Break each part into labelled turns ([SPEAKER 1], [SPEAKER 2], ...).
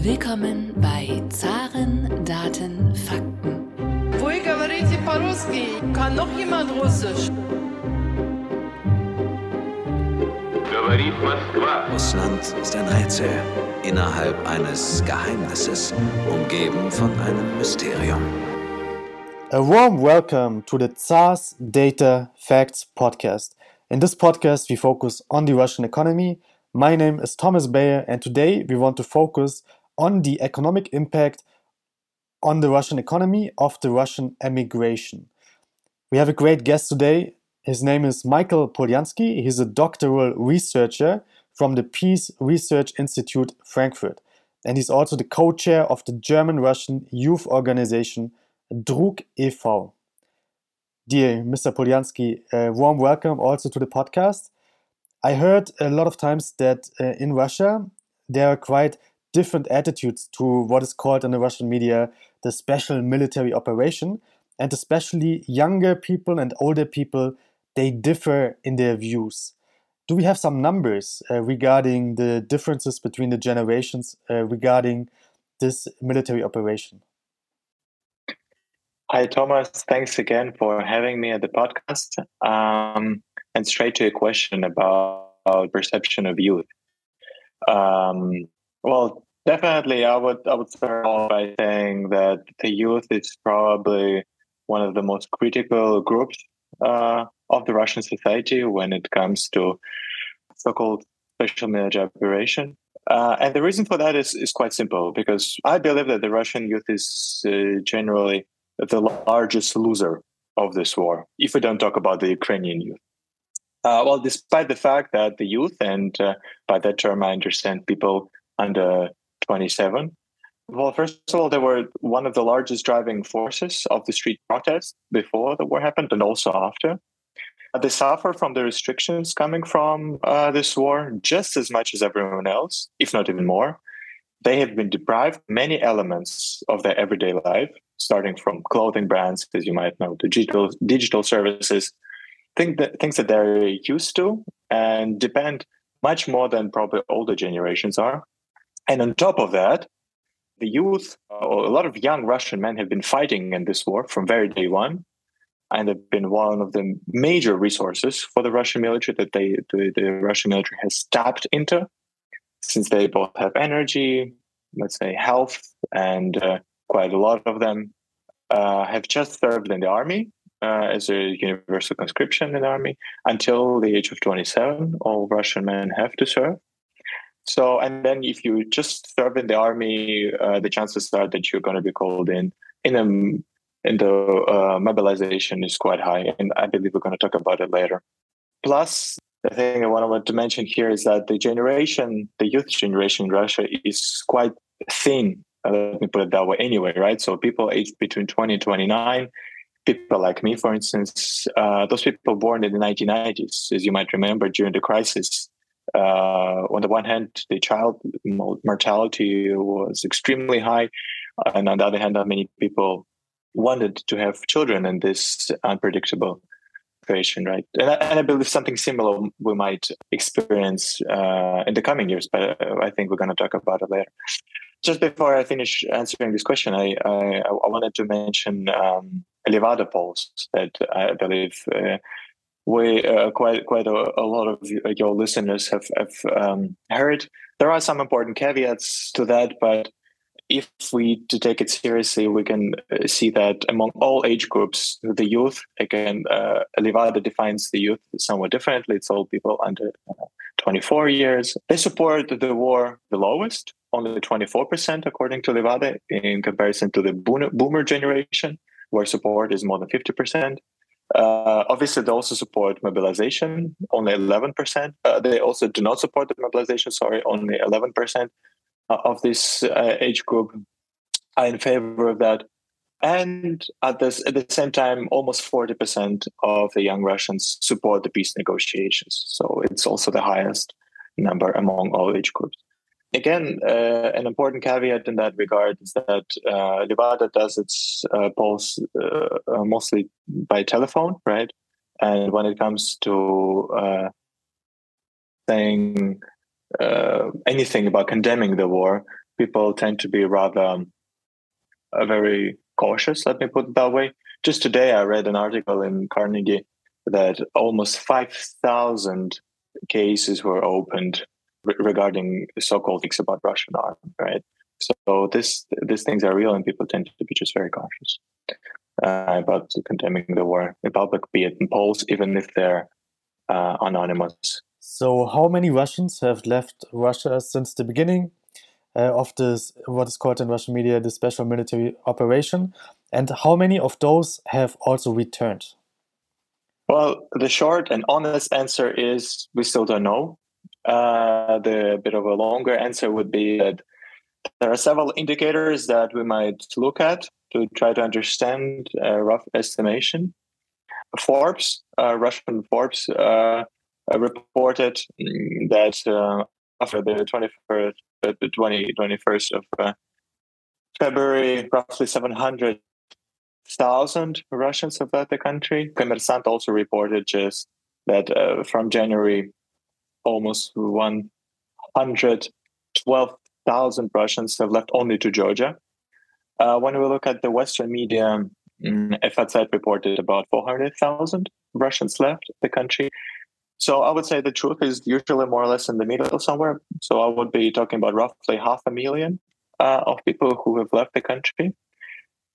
[SPEAKER 1] Willkommen bei Zaren, Daten, Fakten.
[SPEAKER 2] Вы говорите по-русски? Kann noch jemand Russisch?
[SPEAKER 3] Говорит Москва.
[SPEAKER 4] Russland ist ein Rätsel innerhalb eines Geheimnisses, umgeben von einem Mysterium.
[SPEAKER 5] A warm welcome to the ZARS Data Facts podcast. In this podcast, we focus on the Russian economy. My name is Thomas Bayer, and today we want to focus on the economic impact on the Russian economy of the Russian emigration. We have a great guest today. His name is Michael Polyansky. He's a doctoral researcher from the Peace Research Institute Frankfurt. And he's also the co chair of the German Russian youth organization Druk e.V. Dear Mr. Polyansky, a warm welcome also to the podcast. I heard a lot of times that uh, in Russia there are quite different attitudes to what is called in the Russian media the special military operation, and especially younger people and older people they differ in their views. Do we have some numbers uh, regarding the differences between the generations uh, regarding this military operation?
[SPEAKER 6] Hi, Thomas. Thanks again for having me at the podcast. Um, and straight to a question about, about perception of youth. Um, well, definitely, I would I would start off by saying that the youth is probably one of the most critical groups uh, of the Russian society when it comes to so-called special military operation. Uh, and the reason for that is, is quite simple because I believe that the Russian youth is uh, generally the largest loser of this war, if we don't talk about the Ukrainian youth. Uh, well, despite the fact that the youth, and uh, by that term I understand people under 27, well, first of all, they were one of the largest driving forces of the street protests before the war happened and also after. They suffer from the restrictions coming from uh, this war just as much as everyone else, if not even more. They have been deprived many elements of their everyday life, starting from clothing brands, as you might know, digital digital services, think that, things that they're used to and depend much more than probably older generations are. And on top of that, the youth, a lot of young Russian men have been fighting in this war from very day one, and have been one of the major resources for the Russian military that they the, the Russian military has tapped into, since they both have energy, let's say health, and uh, quite a lot of them uh, have just served in the army uh, as a universal conscription in the army until the age of 27. All Russian men have to serve. So, and then if you just serve in the army, uh, the chances are that you're going to be called in in a the uh, mobilization is quite high, and I believe we're going to talk about it later. Plus, the thing I wanted to mention here is that the generation, the youth generation in Russia, is quite thin. Uh, let me put it that way. Anyway, right? So people aged between 20 and 29, people like me, for instance, uh, those people born in the 1990s, as you might remember, during the crisis, uh, on the one hand, the child mortality was extremely high, and on the other hand, many people wanted to have children in this unpredictable situation, right? And I, and I believe something similar we might experience uh, in the coming years, but I think we're going to talk about it later. Just before I finish answering this question, I I, I wanted to mention um, Levada polls that I believe uh, we uh, quite quite a, a, lot of your listeners have have um, heard. There are some important caveats to that, but if we to take it seriously, we can uh, see that among all age groups, the youth again, uh, Levada defines the youth somewhat differently. It's all people under uh, 24 years. They support the war the lowest, only 24% according to Levada, in comparison to the boomer generation, where support is more than 50%. Uh, obviously, they also support mobilization, only 11%. Uh, they also do not support the mobilization, sorry, only 11% of this uh, age group are in favor of that. And at, this, at the same time, almost 40% of the young Russians support the peace negotiations. So it's also the highest number among all age groups. Again, uh, an important caveat in that regard is that uh, Levada does its uh, polls uh, uh, mostly by telephone, right? And when it comes to uh, saying anything about condemning the war, people tend to be rather um, very cautious. Let me put it that way. Just today, I read an article in Carnegie that almost five thousand cases were opened re- regarding so-called things about Russian arms. Right. So this these things are real, and people tend to be just very cautious uh, about condemning the war in public, be it in polls, even if they're uh, anonymous.
[SPEAKER 5] So, how many Russians have left Russia since the beginning uh, of this, what is called in Russian media, the special military operation? And how many of those have also returned?
[SPEAKER 6] Well, the short and honest answer is we still don't know. Uh, the bit of a longer answer would be that there are several indicators that we might look at to try to understand a rough estimation. Forbes, uh, Russian Forbes, uh, reported that uh, after the 21st, the 20, 21st of uh, February, roughly 700,000 Russians have left the country. Kommersant also reported just that uh, from January, almost 112,000 Russians have left only to Georgia. Uh, when we look at the Western media, mm, FAZ reported about 400,000 Russians left the country. So I would say the truth is usually more or less in the middle somewhere. So I would be talking about roughly half a million uh, of people who have left the country.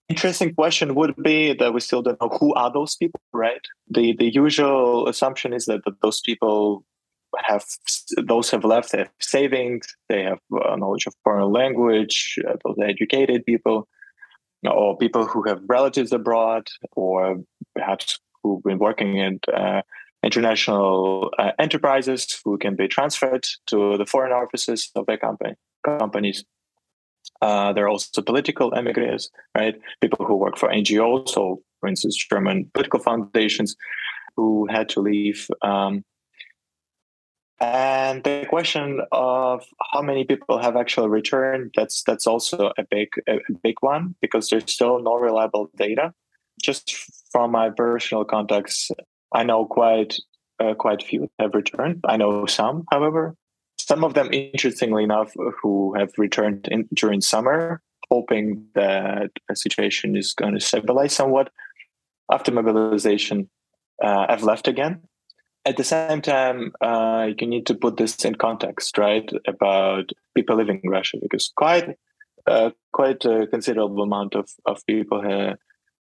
[SPEAKER 6] Interesting question would be that we still don't know who are those people, right? The the usual assumption is that, that those people have those have left have savings, they have uh, knowledge of foreign language, uh, those educated people, or people who have relatives abroad, or perhaps who've been working in uh, international uh, enterprises who can be transferred to the foreign offices of their company companies. Uh, there are also political emigres, right? People who work for NGOs, so for instance, German political foundations, who had to leave. Um, and the question of how many people have actually returned that's that's also a big a big one because there's still no reliable data. Just from my personal contacts, I know quite uh, quite few have returned. I know some, however, some of them, interestingly enough, who have returned in, during summer, hoping that the situation is going to stabilize somewhat after mobilization, uh, have left again at the same time, uh, you need to put this in context, right? About people living in Russia, because quite uh, quite a considerable amount of of people ha-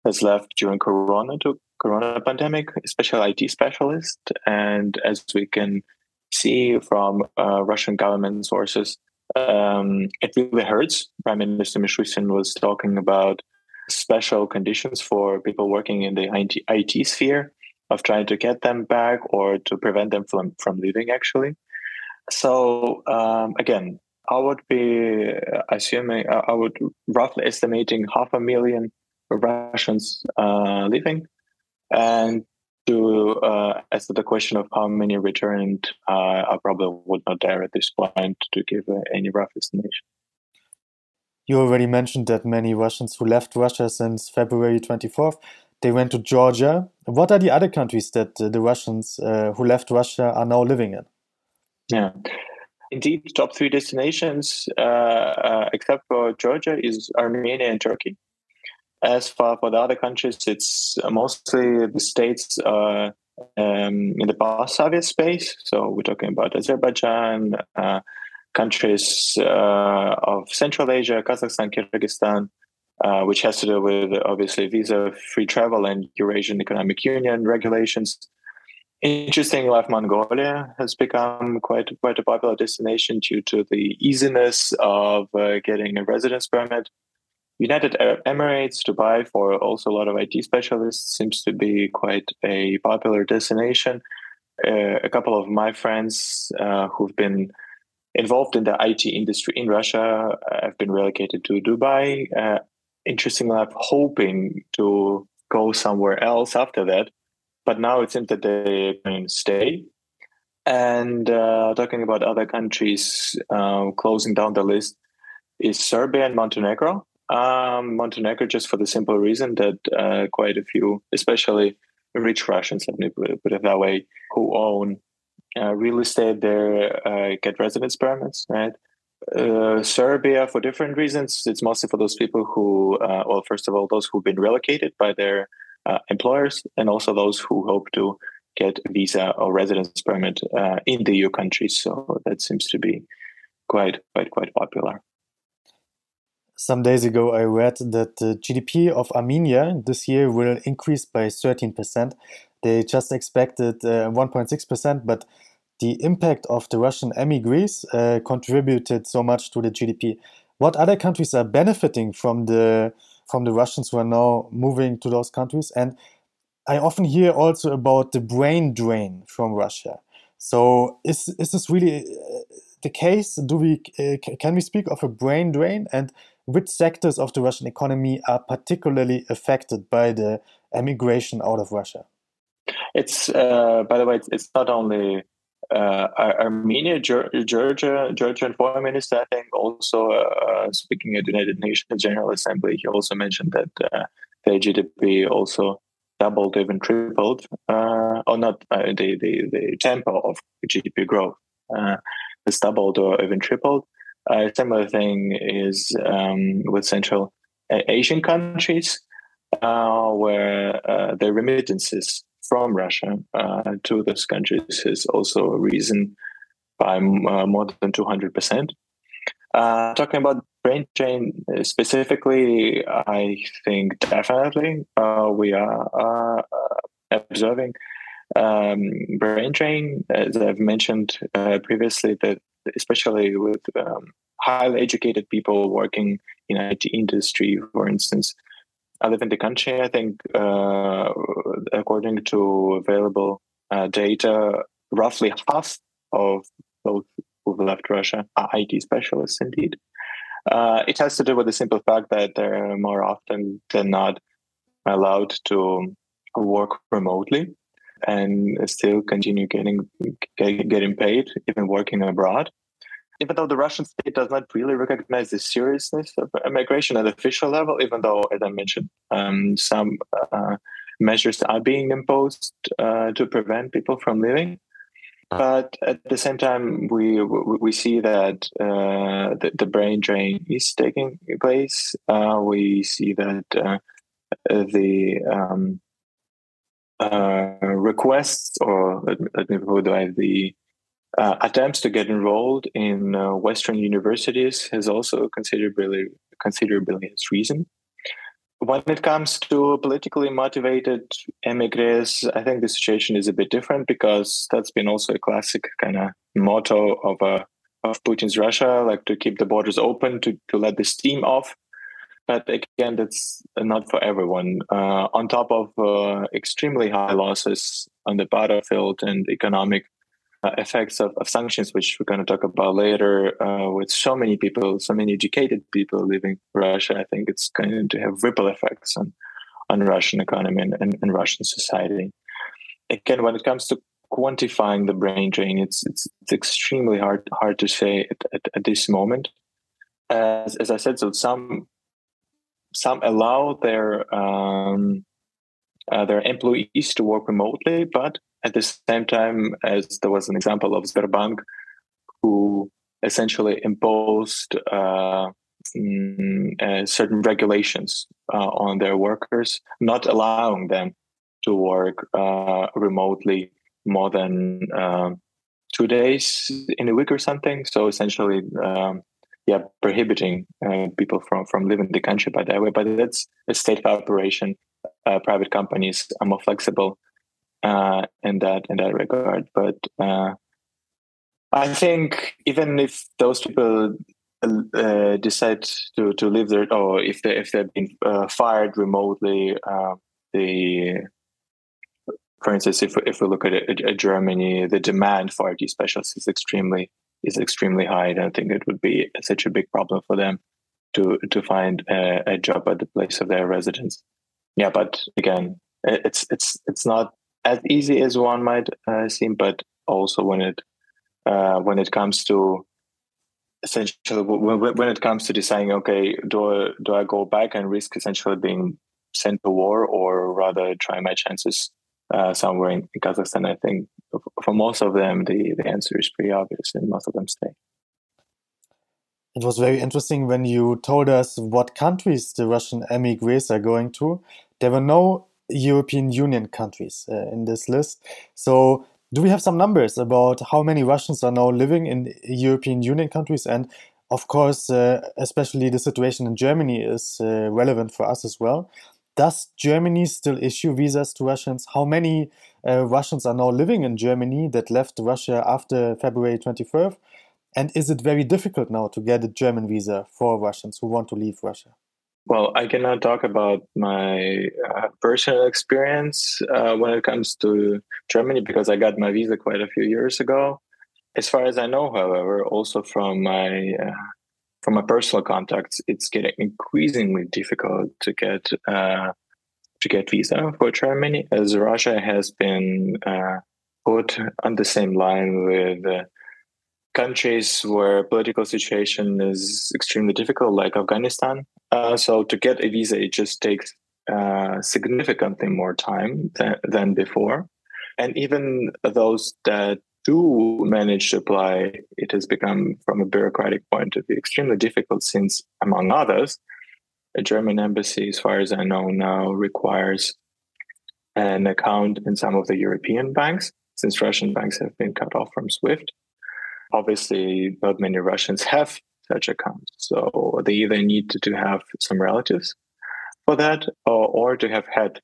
[SPEAKER 6] has left during Corona to Corona pandemic, especially IT specialists, and as we can see from uh, Russian government sources, um, it really hurts. Prime Minister Mishustin was talking about special conditions for people working in the IT, IT sphere of trying to get them back or to prevent them from, from leaving, actually. So, um, again, I would be assuming, I would roughly estimating half a million Russians uh, leaving. And to uh, as to the question of how many returned, uh, I probably would not dare at this point to give uh, any rough estimation.
[SPEAKER 5] You already mentioned that many Russians who left Russia since February 24th they went to Georgia. What are the other countries that uh, the Russians uh, who left Russia are now living in?
[SPEAKER 6] Yeah, indeed, top three destinations, uh, uh, except for Georgia, is Armenia and Turkey. As far for the other countries, it's mostly the states uh, um, in the post-Soviet space. So we're talking about Azerbaijan, uh, countries of Central Asia, Kazakhstan, Kyrgyzstan, uh, which has to do with obviously visa free travel and Eurasian Economic Union regulations. Interesting enough, Mongolia has become quite quite a popular destination due to the easiness of uh, getting a residence permit. United Arab Emirates, Dubai, for also a lot of IT specialists, seems to be quite a popular destination. Uh, a couple of my friends uh, who've been involved in the IT industry in Russia have been relocated to Dubai. Uh, interestingly enough, hoping to go somewhere else after that. But now it seems that they can stay. And uh, talking about other countries, uh, closing down the list is Serbia and Montenegro. Um, Montenegro, just for the simple reason that uh, quite a few, especially rich Russians, let me put it that way, who own uh, real estate there, uh, get residence permits, right? Uh, Serbia for different reasons. It's mostly for those people who, uh, well, first of all, those who've been relocated by their uh, employers, and also those who hope to get visa or residence permit uh, in the EU countries. So that seems to be quite, quite, quite popular.
[SPEAKER 5] Some days ago, I read that the GDP of Armenia this year will increase by 13%. They just expected 1.6%, uh, but the impact of the Russian emigres uh, contributed so much to the GDP. What other countries are benefiting from the from the Russians who are now moving to those countries? And I often hear also about the brain drain from Russia. So is is this really uh, the case? Do we uh, can we speak of a brain drain? And which sectors of the Russian economy are particularly affected by the emigration out of Russia?
[SPEAKER 6] It's uh, by the way, it's, it's not only uh, Armenia, Georgia, Georgian foreign minister, I think, also uh, speaking at the United Nations General Assembly, he also mentioned that uh, their GDP also doubled, even tripled, uh, or not uh, the, the the tempo of GDP growth uh, has doubled or even tripled. A similar thing is um, with Central Asian countries, where the remittances from Russia uh, to those countries is also risen by uh, more than 200%. Uh, talking about brain drain specifically, I think definitely uh, we are uh, observing um, brain drain, as I've mentioned uh, previously, that especially with um, highly educated people working in IT industry, for instance, I live in the country. I think, uh, according to available uh, data, roughly half of those who've left Russia are IT specialists indeed. Uh, it has to do with the simple fact that they're more often than not allowed to work remotely and still continue getting getting paid, even working abroad even though the Russian state does not really recognize the seriousness of immigration at official level, even though, as I mentioned, um, some uh, measures are being imposed uh, to prevent people from leaving. But at the same time, we we see that uh, the, the, brain drain is taking place. Uh, we see that uh, the um, uh, requests, or let me, let me put it the uh, attempts to get enrolled in uh, Western universities has also considerably considerably has risen. When it comes to politically motivated emigres, I think the situation is a bit different because that's been also a classic kind of motto of uh, of Putin's Russia, like to keep the borders open, to to let the steam off. But again, that's not for everyone. Uh, on top of uh, extremely high losses on the battlefield and economic uh, effects of, of, sanctions, which we're going to talk about later, uh, with so many people, so many educated people leaving Russia, I think it's going to have ripple effects on, on Russian economy and, and, and Russian society. Again, when it comes to quantifying the brain drain, it's it's, it's extremely hard hard to say at, at, at this moment. As, as I said, so some some allow their um, uh, their employees to work remotely, but at the same time as there was an example of Sberbank, who essentially imposed uh, mm, uh, certain regulations uh, on their workers, not allowing them to work uh, remotely more than um, two days in a week or something. So essentially, um, yeah, prohibiting uh, people from from leaving the country by that way. But that's a state operation. Uh, private companies are more flexible uh, in that in that regard. But uh, I think even if those people uh, decide to to live there, or if they if they've been uh, fired remotely, uh, the for instance, if if we look at, at Germany, the demand for IT specialists is extremely is extremely high. I don't think it would be such a big problem for them to to find a, a job at the place of their residence. Yeah, but again, it's it's it's not as easy as one might uh, seem, but also when it uh, when it comes to essentially when, when it comes to deciding, okay, do I, do I go back and risk essentially being sent to war, or rather try my chances uh, somewhere in, Kazakhstan? I think for most of them, the the answer is pretty obvious, and most of them stay.
[SPEAKER 5] it was very interesting when you told us what countries the Russian emigres are going to. There were no European Union countries uh, in this list. So, do we have some numbers about how many Russians are now living in European Union countries? And of course, uh, especially the situation in Germany is uh, relevant for us as well. Does Germany still issue visas to Russians? How many uh, Russians are now living in Germany that left Russia after February 24th? And is it very difficult now to get a German visa for Russians who want to leave Russia?
[SPEAKER 6] Well, I cannot talk about my uh, personal experience uh, when it comes to Germany because I got my visa quite a few years ago. As far as I know, however, also from my uh, from my personal contacts, it's getting increasingly difficult to get uh, to get visa for Germany, as Russia has been uh, put on the same line with uh, countries where political situation is extremely difficult, like Afghanistan. Uh, so to get a visa, it just takes uh, significantly more time than, than before. And even those that do manage to apply, it has become, from a bureaucratic point of view, extremely difficult since, among others, a German embassy, as far as I know now, requires an account in some of the European banks, since Russian banks have been cut off from SWIFT obviously not many Russians have such accounts. So they either need to, to have some relatives for that or, or to have had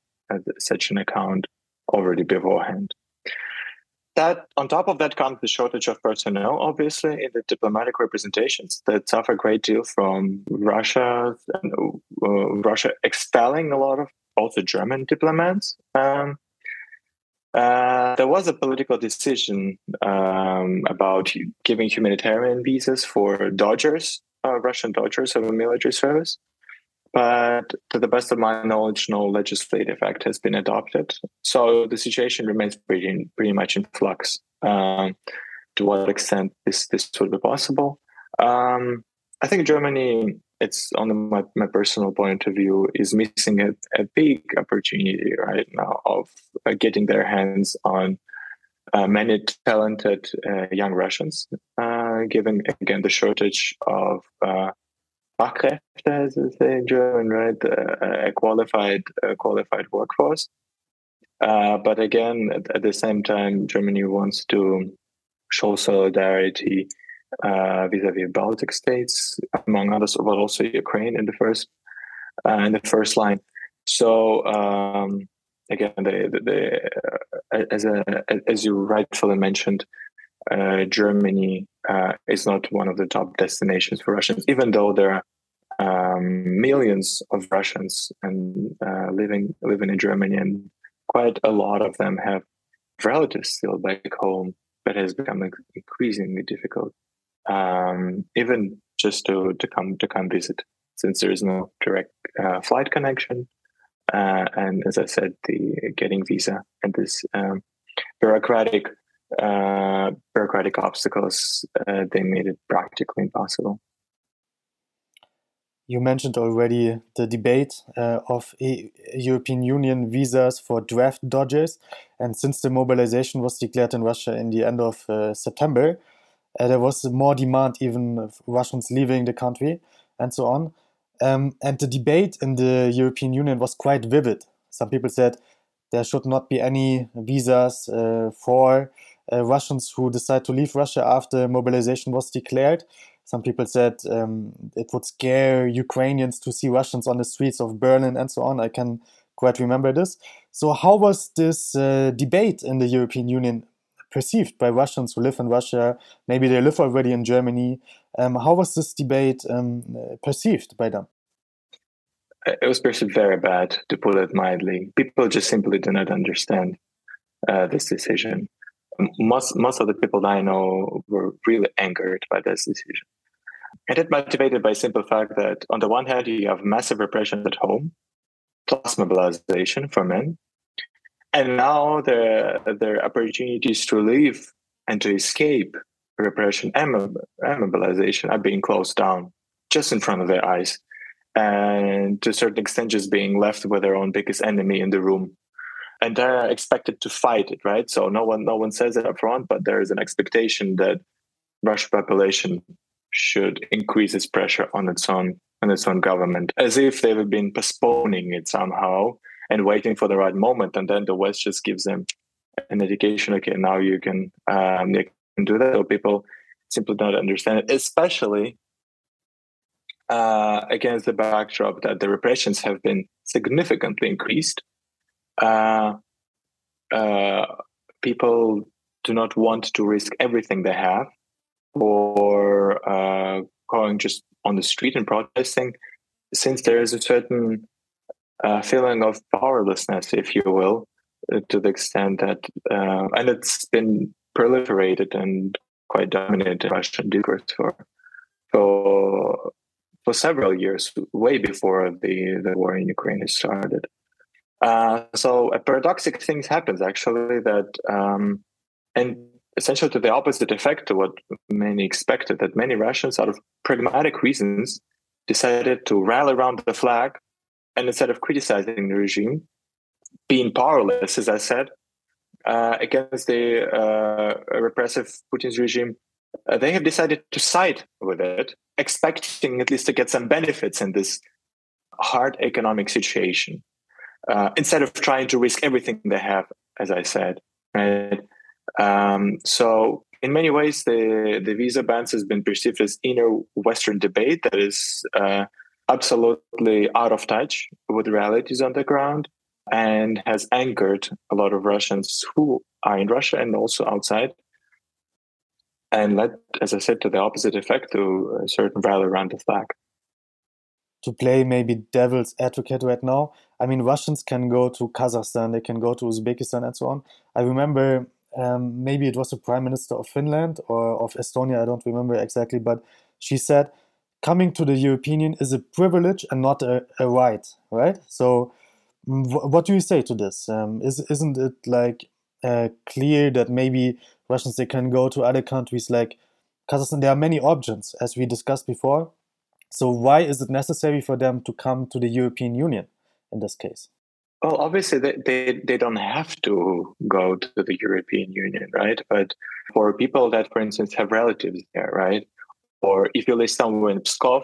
[SPEAKER 6] such an account already beforehand. That on top of that comes the shortage of personnel, obviously, in the diplomatic representations that suffer a great deal from Russia, uh, Russia expelling a lot of also German diplomats. Um, uh, there was a political decision um, about giving humanitarian visas for Dodgers, uh, Russian Dodgers of a military service. But to the best of my knowledge, no legislative act has been adopted. So the situation remains pretty, pretty much in flux. Um, to what extent this, this would be possible? Um, I think Germany it's on my, my personal point of view is missing a, a big opportunity right now of uh, getting their hands on uh, many talented uh, young Russians, uh, given again the shortage of uh, Fachkräfte, as they say in German, right? Uh, a qualified qualified workforce. but again, at, at, the same time, Germany wants to show solidarity uh, vis-a-vis Baltic states, among others, but also Ukraine in the first uh, in the first line. So um, again, they, uh, as a as you rightfully mentioned, uh, Germany uh, is not one of the top destinations for Russians, even though there are um, millions of Russians and uh, living living in Germany, and quite a lot of them have relatives still back home. But has become increasingly difficult um, even just to, to come to come visit, since there is no direct uh, flight connection. Uh, and as I said, the getting visa and this um, bureaucratic uh, bureaucratic obstacles uh, they made it practically impossible.
[SPEAKER 5] You mentioned already the debate uh, of European Union visas for draft dodgers, and since the mobilization was declared in Russia in the end of uh, September, uh, there was more demand, even Russians leaving the country, and so on. Um, and the debate in the European Union was quite vivid. Some people said there should not be any visas uh, for uh, Russians who decide to leave Russia after mobilization was declared. Some people said um, it would scare Ukrainians to see Russians on the streets of Berlin and so on. I can quite remember this. So, how was this uh, debate in the European Union perceived by Russians who live in Russia? Maybe they live already in Germany. Um, how was this debate um, perceived by them?
[SPEAKER 6] It was perceived very bad, to put it mildly. People just simply do not understand uh, this decision. Most most of the people that I know were really angered by this decision. And it motivated by simple fact that on the one hand you have massive repression at home, plus mobilization for men, and now their their opportunities to leave and to escape repression and mobilization are being closed down just in front of their eyes. And to a certain extent just being left with their own biggest enemy in the room. And they're expected to fight it right? So no one no one says it up front but there is an expectation that russian population should increase its pressure on its own on its own government, as if they've been postponing it somehow and waiting for the right moment, and then the West just gives them an education. Okay, now you can um, you can do that. So people simply don't understand it, especially uh, against the backdrop that the repressions have been significantly increased. Uh, uh, people do not want to risk everything they have or uh, going just on the street and protesting, since there is a certain uh, feeling of powerlessness, if you will, uh, to the extent that, uh, and it's been proliferated and quite dominated in Russian discourse for for for several years, way before the the war in Ukraine started. Uh, so a paradoxic thing happens actually that, um, and essentially to the opposite effect to what many expected, that many Russians, out of pragmatic reasons, decided to rally around the flag, and instead of criticizing the regime, being powerless, as I said, uh, against the uh, repressive Putin's regime, uh, they have decided to side with it, expecting at least to get some benefits in this hard economic situation uh, instead of trying to risk everything they have, as I said. Right. Um, so in many ways, the the visa bans has been perceived as inner Western debate that is uh, absolutely out of touch with realities on the ground and has angered a lot of Russians who are in Russia and also outside. And led, as I said, to the opposite effect, to a certain rally around the flag
[SPEAKER 5] to play maybe devil's advocate right now. I mean, Russians can go to Kazakhstan, they can go to Uzbekistan, and so on. I remember um, maybe it was the prime minister of Finland or of Estonia, I don't remember exactly, but she said coming to the European Union is a privilege and not a, a right, right? So, mm, what do you say to this? Um, is, isn't it like uh, clear that maybe Russians they can go to other countries like Kazakhstan? There are many options, as we discussed before. So why is it necessary for them to come to the European Union in this case?
[SPEAKER 6] Well, obviously they, they, they don't have to go to the European Union, right? But for people that, for instance, have relatives there, right? Or if you live somewhere in Pskov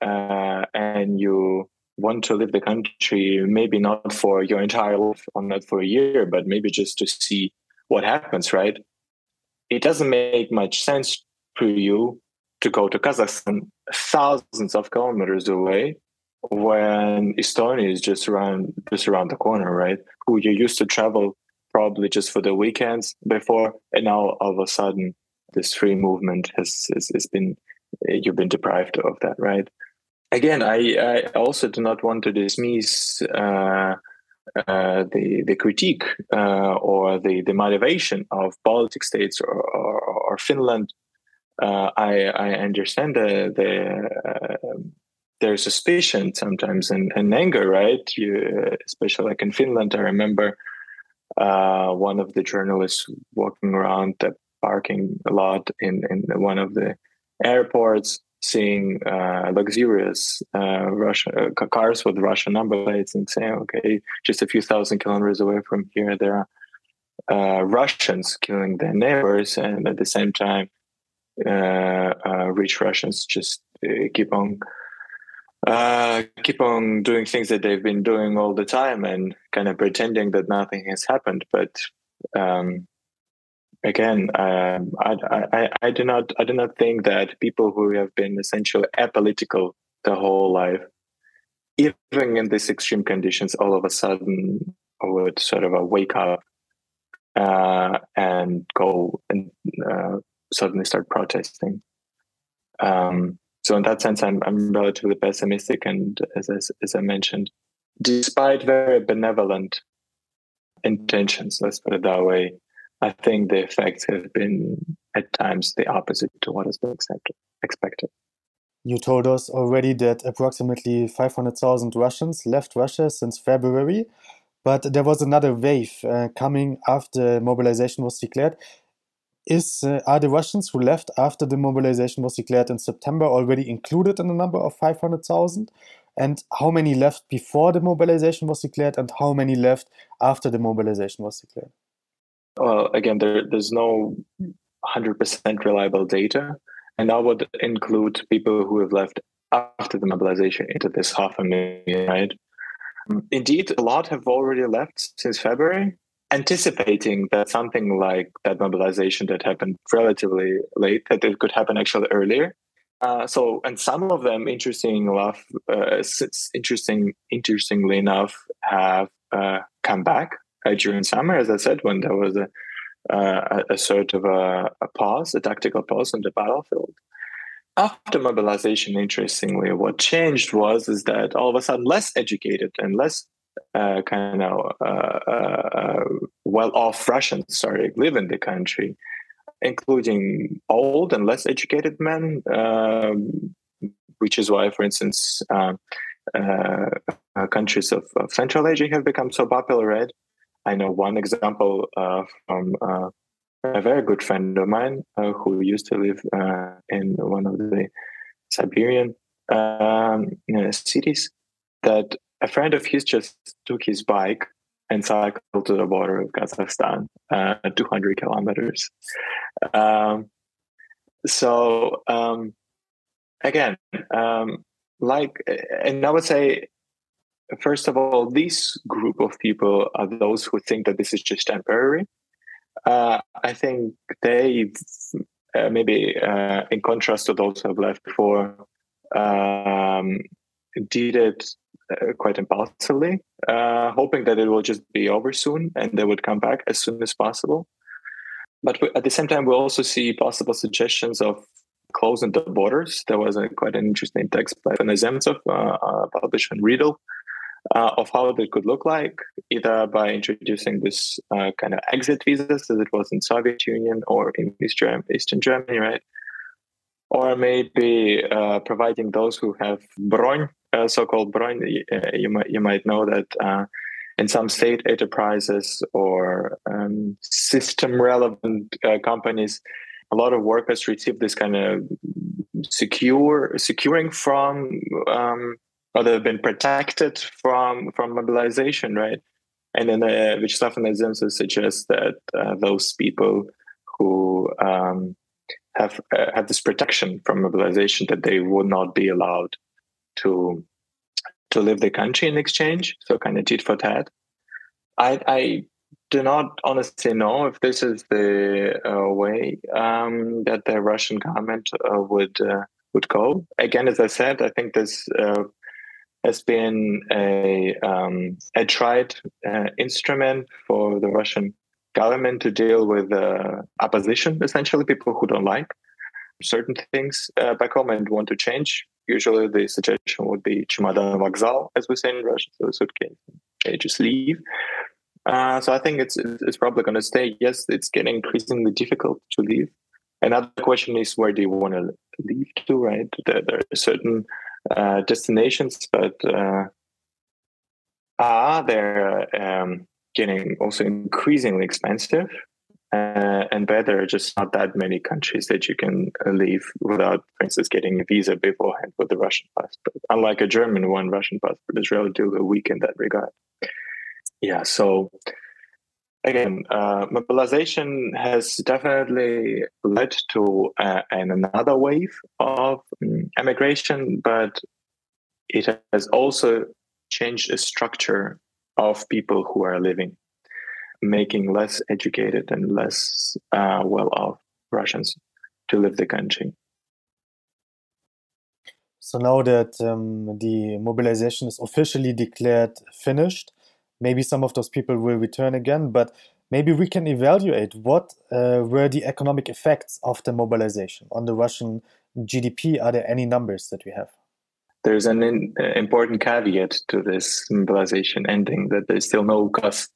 [SPEAKER 6] uh, and you want to leave the country, maybe not for your entire life or not for a year, but maybe just to see what happens, right? It doesn't make much sense for you to go to Kazakhstan thousands of kilometers away when Estonia is just around just around the corner, right? Who you used to travel probably just for the weekends before, and now all of a sudden this free movement has has, has been you've been deprived of that, right? Again, I, I also do not want to dismiss uh, uh, the the critique uh, or the the motivation of Baltic states or, or, or Finland uh, I I understand the the uh, their suspicion sometimes and, and anger, right? You, especially like in Finland, I remember uh, one of the journalists walking around the parking a lot in in one of the airports, seeing uh, luxurious uh, Russian uh, cars with Russian number plates, and saying, "Okay, just a few thousand kilometers away from here, there are." Uh, Russians killing their neighbors, and at the same time, uh, uh, rich Russians just keep on keep on doing things that they've been doing all the time and kind of pretending that nothing has happened. But um, again, um, I, I, I do not I do not think that people who have been essentially apolitical the whole life, even in these extreme conditions, all of a sudden would sort of wake up uh, and go and uh, suddenly start protesting. Um, so in that sense, I'm I'm relatively pessimistic, and as as, as I mentioned, despite very benevolent intentions, let's put it that way, I think the effects have been at times the opposite to what has been accepted, expected.
[SPEAKER 5] You told us already that approximately 500,000 Russians left Russia since February, but there was another wave uh, coming after mobilization was declared is uh, are the Russians who left after the mobilization was declared in September already included in the number of 500,000? And how many left before the mobilization was declared, and how many left after the mobilization was declared?
[SPEAKER 6] Well, again, there, there's no 100% reliable data. and that would include people who have left after the mobilization into this half a million, right? Indeed, a lot have already left since February, anticipating that something like that mobilization that happened relatively late, that it could happen actually earlier. Uh, so, and some of them, interesting enough, uh, interesting, interestingly enough, have uh, come back uh, during summer, as I said, when there was a uh, a, sort of a, a, pause, a tactical pause on the battlefield. After mobilization, interestingly, what changed was is that all of a sudden less educated and less uh, kind of uh, uh, well-off Russians started live in the country, including old and less educated men, um, which is why, for instance, uh, countries of, of, Central Asia have become so popular, right? I know one example uh, from uh, a very good friend of mine uh, who used to live uh, in one of the Siberian um, cities. That a friend of his just took his bike and cycled to the border of Kazakhstan, uh, 200 kilometers. Um, so um, again, um, like, and I would say first of all, this group of people are those who think that this is just temporary. Uh, I think they, uh, maybe uh, in contrast to those who have left before, um, did it uh, quite impulsively, uh, hoping that it will just be over soon and they would come back as soon as possible. But at the same time, we also see possible suggestions of closing the borders. There was a, quite an interesting text by Zemtsov, uh, published in Riddle, uh, of how they could look like, either by introducing this uh, kind of exit visas as it was in Soviet Union or in Eastern Germany, right? Or maybe uh, providing those who have Bron, uh, so-called Bron, uh, you might you might know that uh, in some state enterprises or um, system-relevant companies, a lot of workers receive this kind of secure securing from um, or they've been protected from from mobilization, right? And then uh, Vyacheslav suggests that uh, those people who um, have uh, this protection from mobilization that they would not be allowed to to leave the country in exchange. So kind of tit for tat. I, I do not honestly know if this is the uh, way um, that the Russian government uh, would uh, would go. Again, as I said, I think this uh, has been a, um, a tried uh, instrument for the Russian government to deal with uh, opposition, essentially people who don't like certain things uh, back home and want to change. Usually, the suggestion would be "чемодан вокзал," as we say in Russian, so suitcase, okay, just leave. Uh, so I think it's it's probably going to stay. Yes, it's getting increasingly difficult to leave. Another question is where do you want to leave to? Right, there, there are certain uh, destinations, but uh, are they're um, getting also increasingly expensive. Uh, and are just not that many countries that you can leave without, for instance, getting a visa beforehand with the Russian passport. Unlike a German one, Russian passport is relatively weak in that regard. Yeah, so again, uh, mobilization has definitely led to uh, an, another wave of um, emigration, but it has also changed the structure of people who are living, making less educated and less uh, well off Russians to leave the country.
[SPEAKER 5] So now that um, the mobilization is officially declared finished, maybe some of those people will return again, but maybe we can evaluate what uh, were the economic effects of the mobilization on the Russian GDP. Are there any numbers that we have?
[SPEAKER 6] There's an in, uh, important caveat to this mobilization ending that there's still no cost.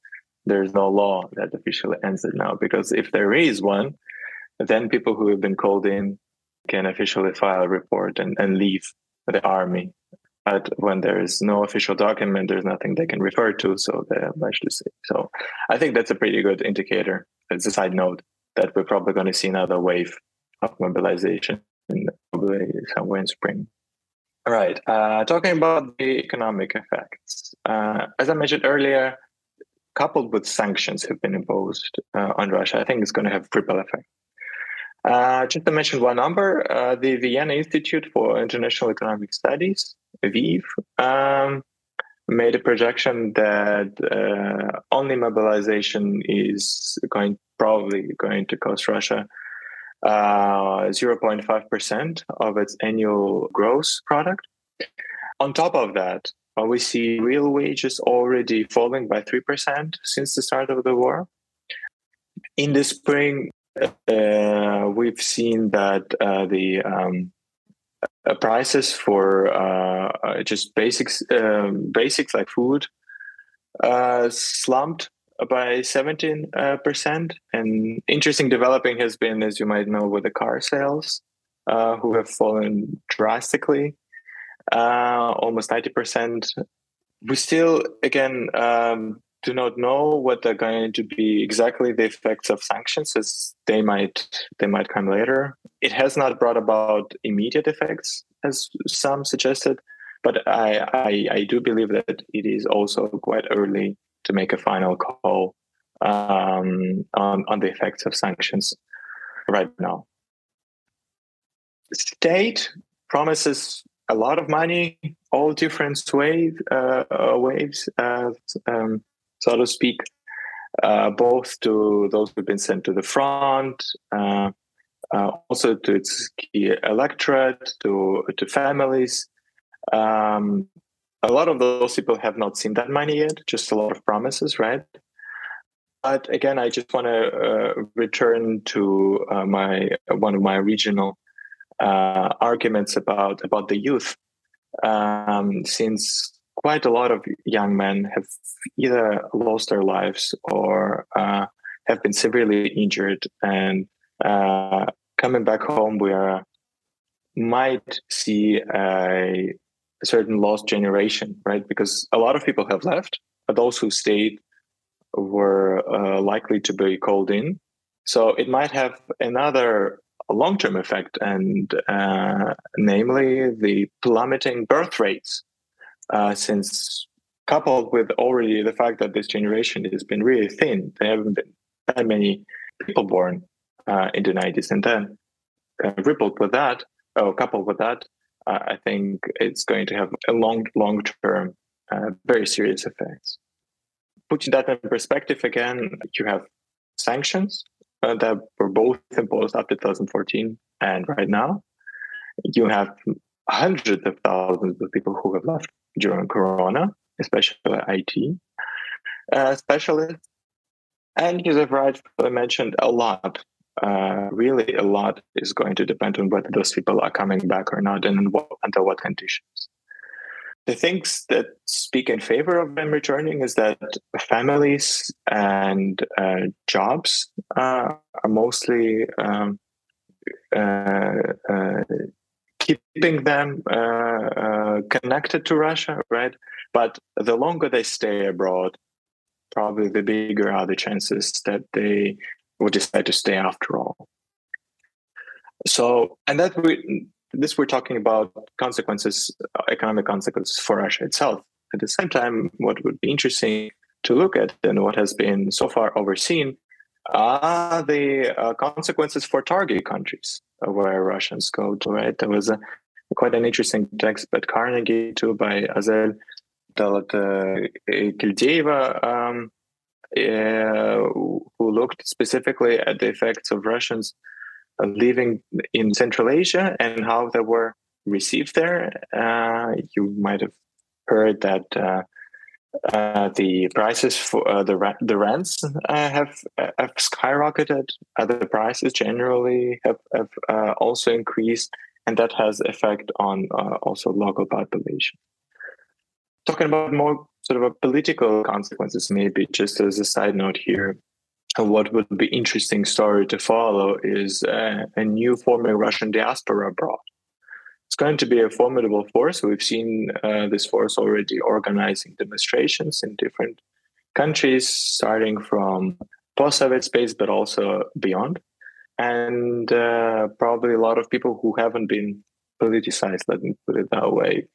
[SPEAKER 6] There's no law that officially ends it now, because if there is one, then people who have been called in can officially file a report and, and leave the army but when there is no official document, there's nothing they can refer to, so they're largely safe. So I think that's a pretty good indicator. It's a side note that we're probably going to see another wave of mobilization in probably somewhere in spring. All right, uh, talking about the economic effects. Uh, as I mentioned earlier, coupled with sanctions have been imposed uh, on Russia, I think it's going to have triple effect. Uh, just to mention one number, uh, the Vienna Institute for International Economic Studies, VIEV, um, made a projection that uh, only mobilization is going probably going to cost Russia 0.5% uh, of its annual gross product. On top of that, uh, we see real wages already falling by 3% since the start of the war. In the spring, uh, we've seen that uh, the um, uh, prices for uh, uh, just basics, um, basics like food, slumped by 17%. And interesting developing has been, as you might know, with the car sales, who have fallen drastically, almost 90%. We still, again, um, do not know what are going to be exactly the effects of sanctions as they might they might come later. It has not brought about immediate effects as some suggested but i i, I do believe that it is also quite early to make a final call um, on on the effects of sanctions right now. State promises a lot of money all different wave, uh, waves uh, um, so to speak, uh, both to those who've been sent to the front, uh, uh, also to its key electorate, to to families. Um, a lot of those people have not seen that money yet, just a lot of promises, right? But again, I just want to uh, return to uh, my one of my regional uh, arguments about about the youth, um, since quite a lot of young men have either lost their lives or uh, have been severely injured. And uh, coming back home we are might see a, a, certain lost generation right? Because a lot of people have left but those who stayed were uh, likely to be called in. So it might have another long-term effect and uh, namely the plummeting birth rates uh, since coupled with already the fact that this generation has been really thin, there haven't been that many people born uh, in the 90s. And then uh, rippled with that, or coupled with that, uh, I think it's going to have a long, long term, uh, very serious effects. Putting that in perspective again, you have sanctions uh, that were both imposed after 2014 and right now. You have hundreds of thousands of people who have left during Corona, especially IT uh, specialists. And I've rightfully mentioned, a lot, uh, really a lot is going to depend on whether those people are coming back or not and what, under what conditions. The things that speak in favor of them returning is that families and uh, jobs uh, are mostly um, uh, uh, keeping them uh, uh, connected to Russia, right? But the longer they stay abroad, probably the bigger are the chances that they will decide to stay after all. So, and that we, this we're talking about consequences, economic consequences for Russia itself. At the same time, what would be interesting to look at and what has been so far overseen are the uh, consequences for target countries where Russians go to. Right, there was a quite an interesting text by Carnegie too by Azel Kildeeva, um, uh, who looked specifically at the effects of Russians living in Central Asia and how they were received there. Uh, you might have heard that uh, uh, the prices for uh, the the rents uh, have have skyrocketed. Other prices generally have have uh, also increased, and that has effect on uh, also local population. Talking about more sort of a political consequences, maybe just as a side note here. What would be interesting story to follow is a new forming Russian diaspora abroad it's going to be a formidable force. We've seen uh, this force already organizing demonstrations in different countries, starting from post-Soviet space, but also beyond. And uh, probably a lot of people who haven't been politicized, let me put it that way,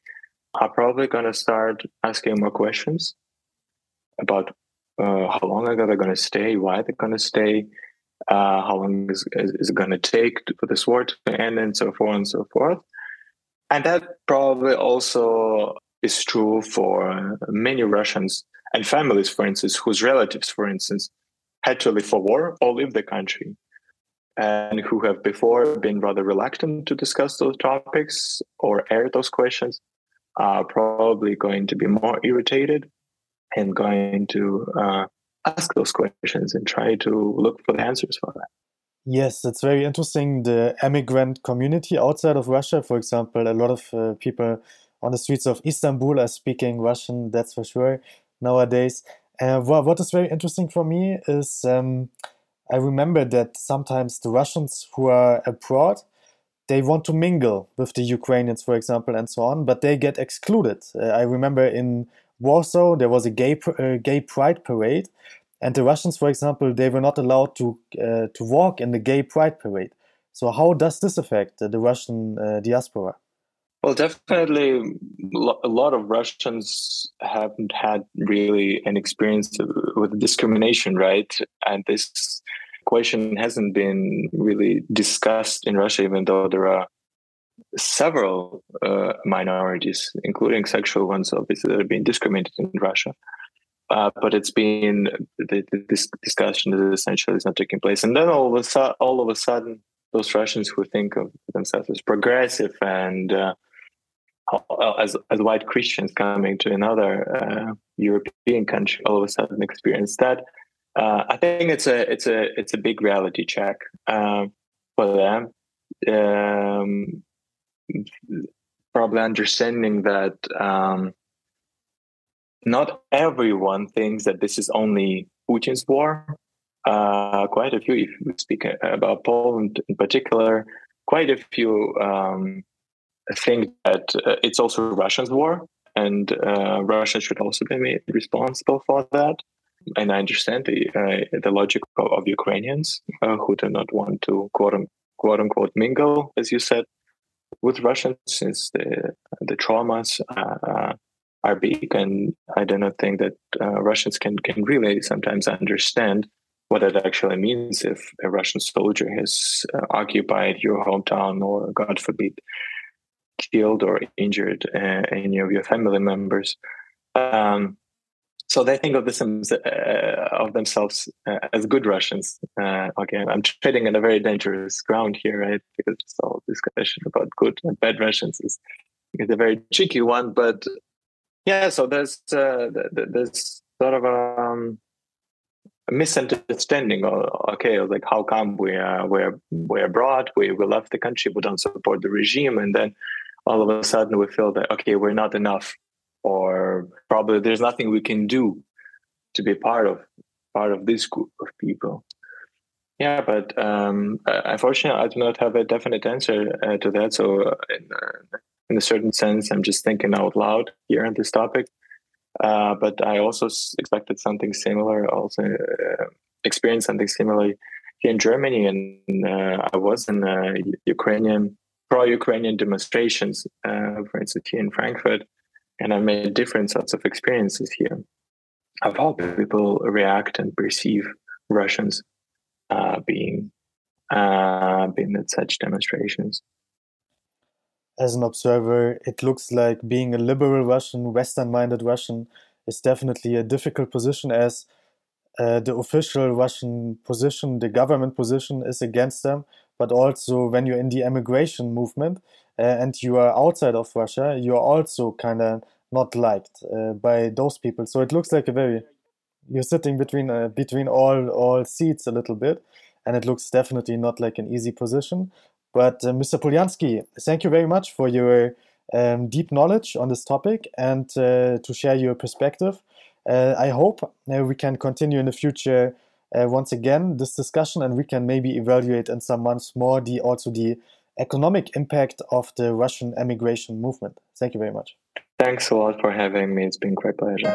[SPEAKER 6] are probably going to start asking more questions about uh, how long are they going to stay, why they're going to stay, Uh, how long is, is, is it going to take for this war to end, and so forth and so forth. And that probably also is true for many Russians and families, for instance, whose relatives, for instance, had to leave for war or leave the country and who have before been rather reluctant to discuss those topics or air those questions are probably going to be more irritated and going to uh, ask those questions and try to look for the answers for that.
[SPEAKER 5] Yes, it's very interesting. The immigrant community outside of Russia, for example, a lot of uh, people on the streets of Istanbul are speaking Russian, that's for sure, nowadays. Uh, what is very interesting for me is um, I remember that sometimes the Russians who are abroad, they want to mingle with the Ukrainians, for example, and so on, but they get excluded. Uh, I remember in Warsaw there was a gay uh, gay pride parade, and the Russians, for example, they were not allowed to uh, to walk in the gay pride parade. So how does this affect the Russian uh, diaspora?
[SPEAKER 6] Well, definitely, a lot of Russians haven't had really an experience with discrimination, right? And this question hasn't been really discussed in Russia, even though there are several uh, minorities, including sexual ones, obviously, that are being discriminated in Russia. Uh, but it's been the, the, this discussion is essentially is not taking place, and then all of a sudden, all of a sudden, those Russians who think of themselves as progressive and uh, as as white Christians coming to another uh, European country all of a sudden experience that. Uh, I think it's a it's a it's a big reality check um, for them. Um, probably understanding that um, not everyone thinks that this is only Putin's war. Uh, quite a few, if we speak about Poland in particular, quite a few um, think that uh, it's also Russia's war, and uh, Russia should also be made responsible for that. And I understand the uh, the logic of, Ukrainians uh, who do not want to quote quote unquote mingle, as you said, with Russians since the the traumas uh, are big, and I do not think that uh, Russians can can really sometimes understand what it actually means if a Russian soldier has occupied your hometown or, God forbid, killed or injured uh, any of your family members. Um, so they think of this uh, of themselves uh, as good Russians. Uh, again, I'm treading on a very dangerous ground here, right? Because this whole discussion about good and bad Russians is, is a very tricky one. But yeah, so there's uh, there's sort of a, um, a misunderstanding. Or okay, like how come we are we're we're abroad, we we left the country, we don't support the regime, and then all of a sudden we feel that okay we're not enough or probably there's nothing we can do to be part of part of this group of people yeah but um, unfortunately i do not have a definite answer uh, to that so uh, in, uh, a certain sense i'm just thinking out loud here on this topic. Uh, but i also expected something similar also uh, experienced something similar here in germany. And uh, i was in ukrainian pro-Ukrainian demonstrations, uh, for instance, here in Frankfurt, and I made different sorts of experiences here of how people react and perceive Russians uh, being uh, being at such demonstrations.
[SPEAKER 5] As an observer, it looks like being a liberal Russian, Western-minded Russian, is definitely a difficult position as uh, the official Russian position, the government position, is against them, but also when you're in the emigration movement uh, and you are outside of Russia, you are also kind of not liked uh, by those people. So it looks like a very you're sitting between uh, between all all seats a little bit, and it looks definitely not like an easy position. But uh, Mr. Polyansky, thank you very much for your um, deep knowledge on this topic and uh, to share your perspective. Uh, I hope uh, we can continue in the future uh, once again this discussion and we can maybe evaluate in some months more the also the economic impact of the Russian emigration movement. Thank you very much.
[SPEAKER 6] Thanks a lot for having me. It's been great pleasure.